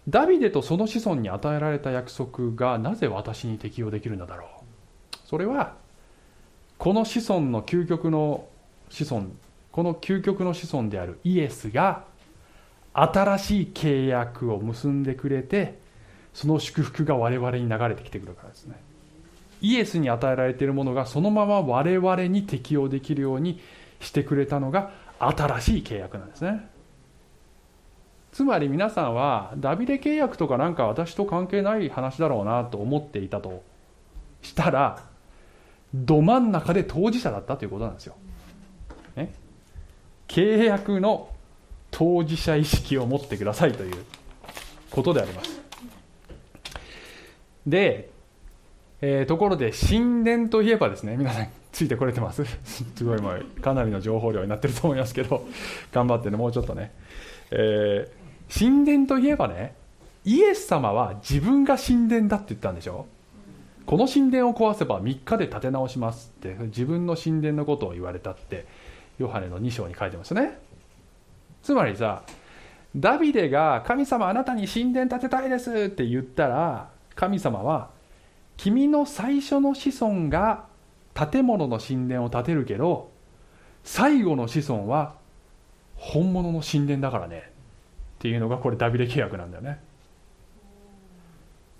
ダビデとその子孫に与えられた約束がなぜ私に適用できるのだろう。それはこの子孫の究極の子孫この究極の子孫であるイエスが新しい契約を結んでくれてその祝福が我々に流れてきてくるからですね。イエスに与えられているものがそのまま我々に適用できるようにしてくれたのが新しい契約なんですね。つまり皆さんはダビデ契約とかなんか私と関係ない話だろうなと思っていたとしたらど真ん中で当事者だったということなんですよ、ね、契約の当事者意識を持ってくださいということであります。で、えー、ところで神殿といえばですね皆さんついてこれてます。すごいもうかなりの情報量になってると思いますけど頑張ってねもうちょっとね、えー、神殿といえばねイエス様は自分が神殿だって言ったんでしょ？この神殿を壊せば3日で建て直しますって自分の神殿のことを言われたってヨハネの2章に書いてますね。つまりさダビデが神様あなたに神殿建てたいですって言ったら神様は君の最初の子孫が建物の神殿を建てるけど最後の子孫は本物の神殿だからね。っていうのがこれダビデ契約なんだよね。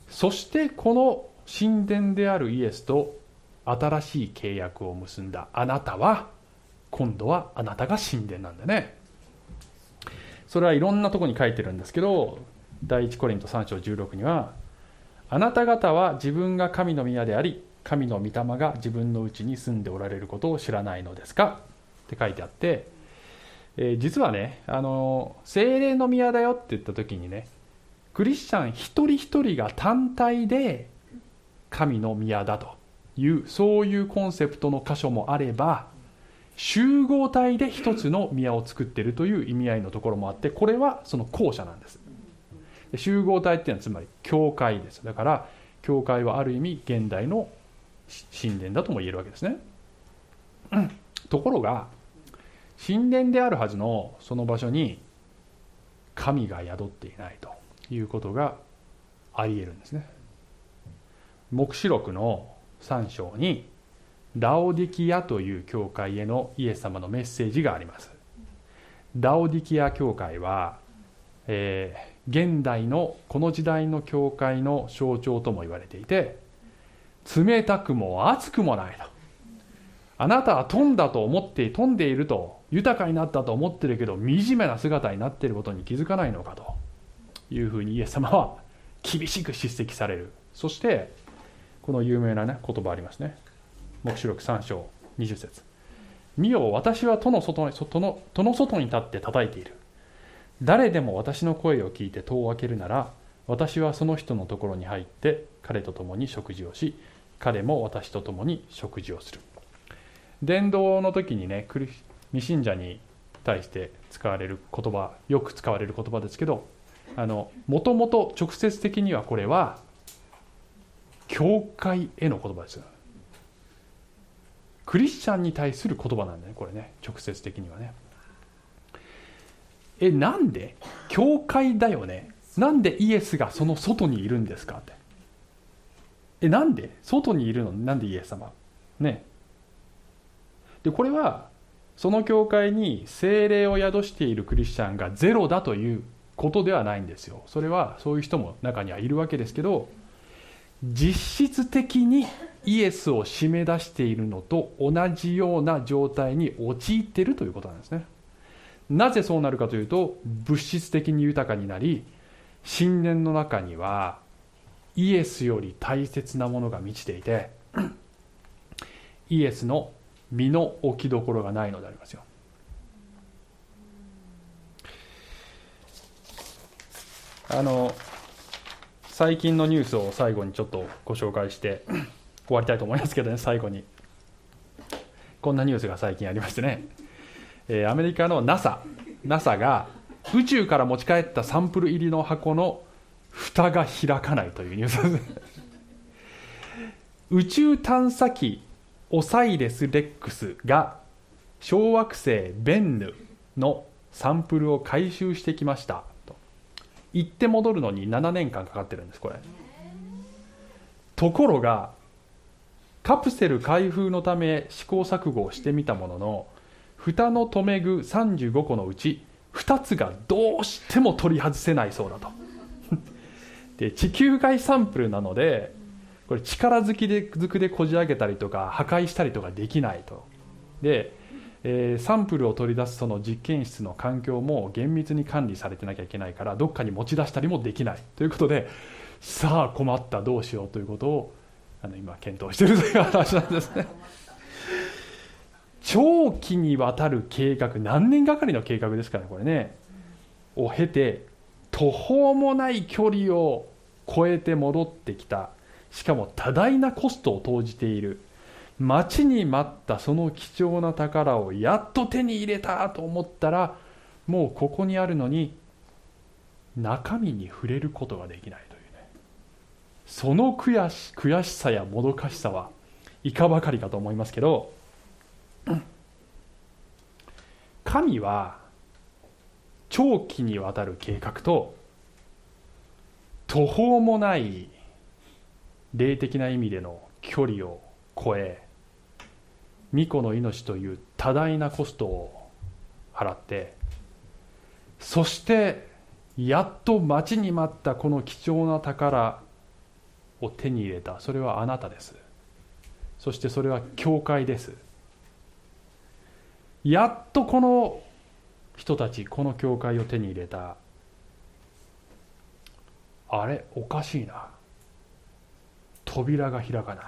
そしてこの神殿であるイエスと新しい契約を結んだあなたは今度はあなたが神殿なんだね。それはいろんなとこに書いてるんですけど第一コリント3章16にはあなた方は自分が神の宮であり神の御霊が自分のうちに住んでおられることを知らないのですか？って書いてあって、えー、実はねあの精霊の宮だよって言った時にねクリスチャン一人一人が単体で神の宮だというそういうコンセプトの箇所もあれば集合体で一つの宮を作っているという意味合いのところもあってこれはその後者なんです。集合体っていうのはつまり教会です。だから教会はある意味現代の神殿だとも言えるわけですね、うん、ところが神殿であるはずのその場所に神が宿っていないということがありえるんですね。黙示録の3章にラオディキアという教会へのイエス様のメッセージがあります。ラオディキア教会は、えー、現代のこの時代の教会の象徴とも言われていて冷たくも熱くもないと。あなたは富んだと思って富んでいると豊かになったと思ってるけど惨めな姿になっていることに気づかないのかと。いうふうにイエス様は厳しく叱責される。そしてこの有名な、ね、言葉ありますね。黙示録3章20節。見よ私は戸の外に戸の戸の外に立って叩いている。誰でも私の声を聞いて戸を開けるなら私はその人のところに入って彼と共に食事をし彼も私と共に食事をする。伝道の時にね未信者に対して使われる言葉よく使われる言葉ですけどもともと直接的にはこれは教会への言葉ですクリスチャンに対する言葉なんだねこれね。直接的にはね。えなんで？教会だよね。なんでイエスがその外にいるんですかって。えなんで？外にいるの？なんでイエス様？ね。でこれはその教会に精霊を宿しているクリスチャンがゼロだということではないんですよ。それはそういう人も中にはいるわけですけど実質的にイエスを締め出しているのと同じような状態に陥っているということなんですね。なぜそうなるかというと物質的に豊かになり神殿の中にはイエスより大切なものが満ちていてイエスの身の置きどころがないのでありますよ。あの最近のニュースを最後にちょっとご紹介して終わりたいと思いますけどね最後に。こんなニュースが最近ありましてね、えー、アメリカの NASA, NASA が宇宙から持ち帰ったサンプル入りの箱の蓋が開かないというニュースです。宇宙探査機オサイレス・レックスが小惑星ベンヌのサンプルを回収してきました。と。行って戻るのに7年間かかってるんですこれ。ところがカプセル開封のため試行錯誤をしてみたものの蓋の留め具35個のうち2つがどうしても取り外せないそうだと。で地球外サンプルなのでこれ力ずきでずくでこじ開けたりとか破壊したりとかできないと。で、えー、サンプルを取り出すその実験室の環境も厳密に管理されてなきゃいけないからどっかに持ち出したりもできない。ということでさあ困ったどうしようということをあの今検討してるという話なんですね。長期にわたる計画何年がかりの計画ですからねこれね。を経て途方もない距離を超えて戻ってきた。しかも多大なコストを投じている。待ちに待ったその貴重な宝をやっと手に入れたと思ったらもうここにあるのに中身に触れることができない。その悔し悔しさやもどかしさはいかばかりかと思いますけど神は長期にわたる計画と途方もない霊的な意味での距離を超え巫女の命という多大なコストを払ってそしてやっと待ちに待ったこの貴重な宝を手に入れた。それはあなたです。そしてそれは教会です。やっとこの人たちこの教会を手に入れた。あれおかしいな。扉が開かない。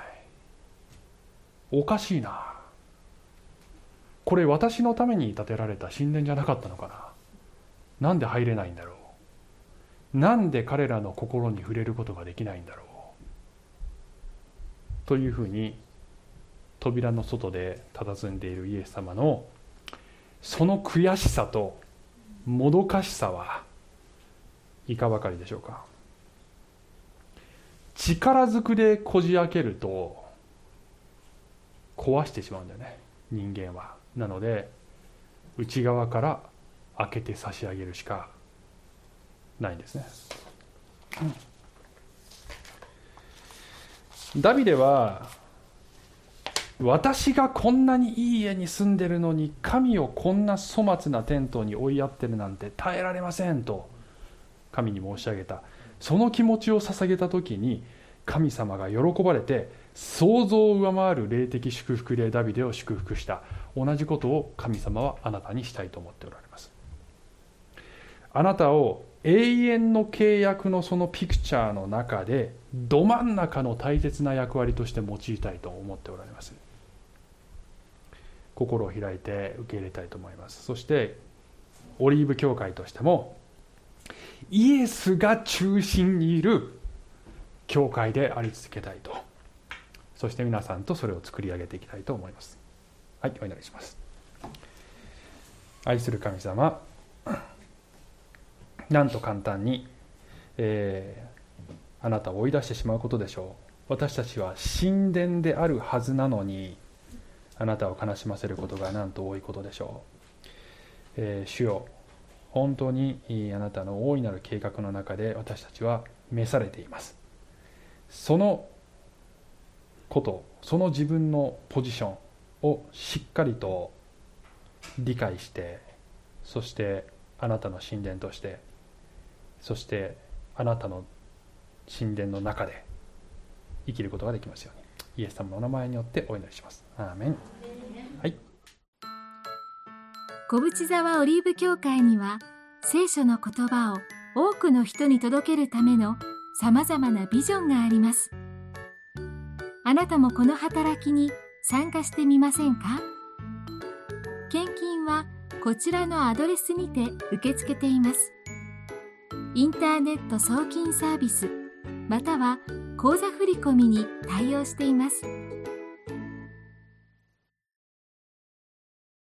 おかしいな。これ私のために建てられた神殿じゃなかったのかな。なんで入れないんだろう。なんで彼らの心に触れることができないんだろう。というふうに扉の外で佇んでいるイエス様のその悔しさともどかしさはいかばかりでしょうか。力ずくでこじ開けると壊してしまうんだよね人間は。なので内側から開けて差し上げるしかないんですね、ダビデは私がこんなにいい家に住んでるのに神をこんな粗末なテントに追いやってるなんて耐えられませんと神に申し上げた。その気持ちを捧げた時に神様が喜ばれて想像を上回る霊的祝福でダビデを祝福した。同じことを神様はあなたにしたいと思っておられます。あなたを永遠の契約のそのピクチャーの中でど真ん中の大切な役割として用いたいと思っておられます。心を開いて受け入れたいと思います。そしてオリーブ教会としてもイエスが中心にいる教会であり続けたいと。そして皆さんとそれを作り上げていきたいと思います。はいお祈りします。愛する神様なんと簡単に、えー、あなたを追い出してしまうことでしょう。私たちは神殿であるはずなのにあなたを悲しませることがなんと多いことでしょう、えー、主よ本当にあなたの大いなる計画の中で私たちは召されています。そのことその自分のポジションをしっかりと理解してそしてあなたの神殿としてそしてあなたの神殿の中で生きることができますように。イエス様のお名前によってお祈りします。アーメン。はい。小淵沢オリーブ教会には聖書の言葉を多くの人に届けるためのさまざまなビジョンがあります。あなたもこの働きに参加してみませんか？献金はこちらのアドレスにて受け付けています。インターネット送金サービスまたは口座振込に対応しています。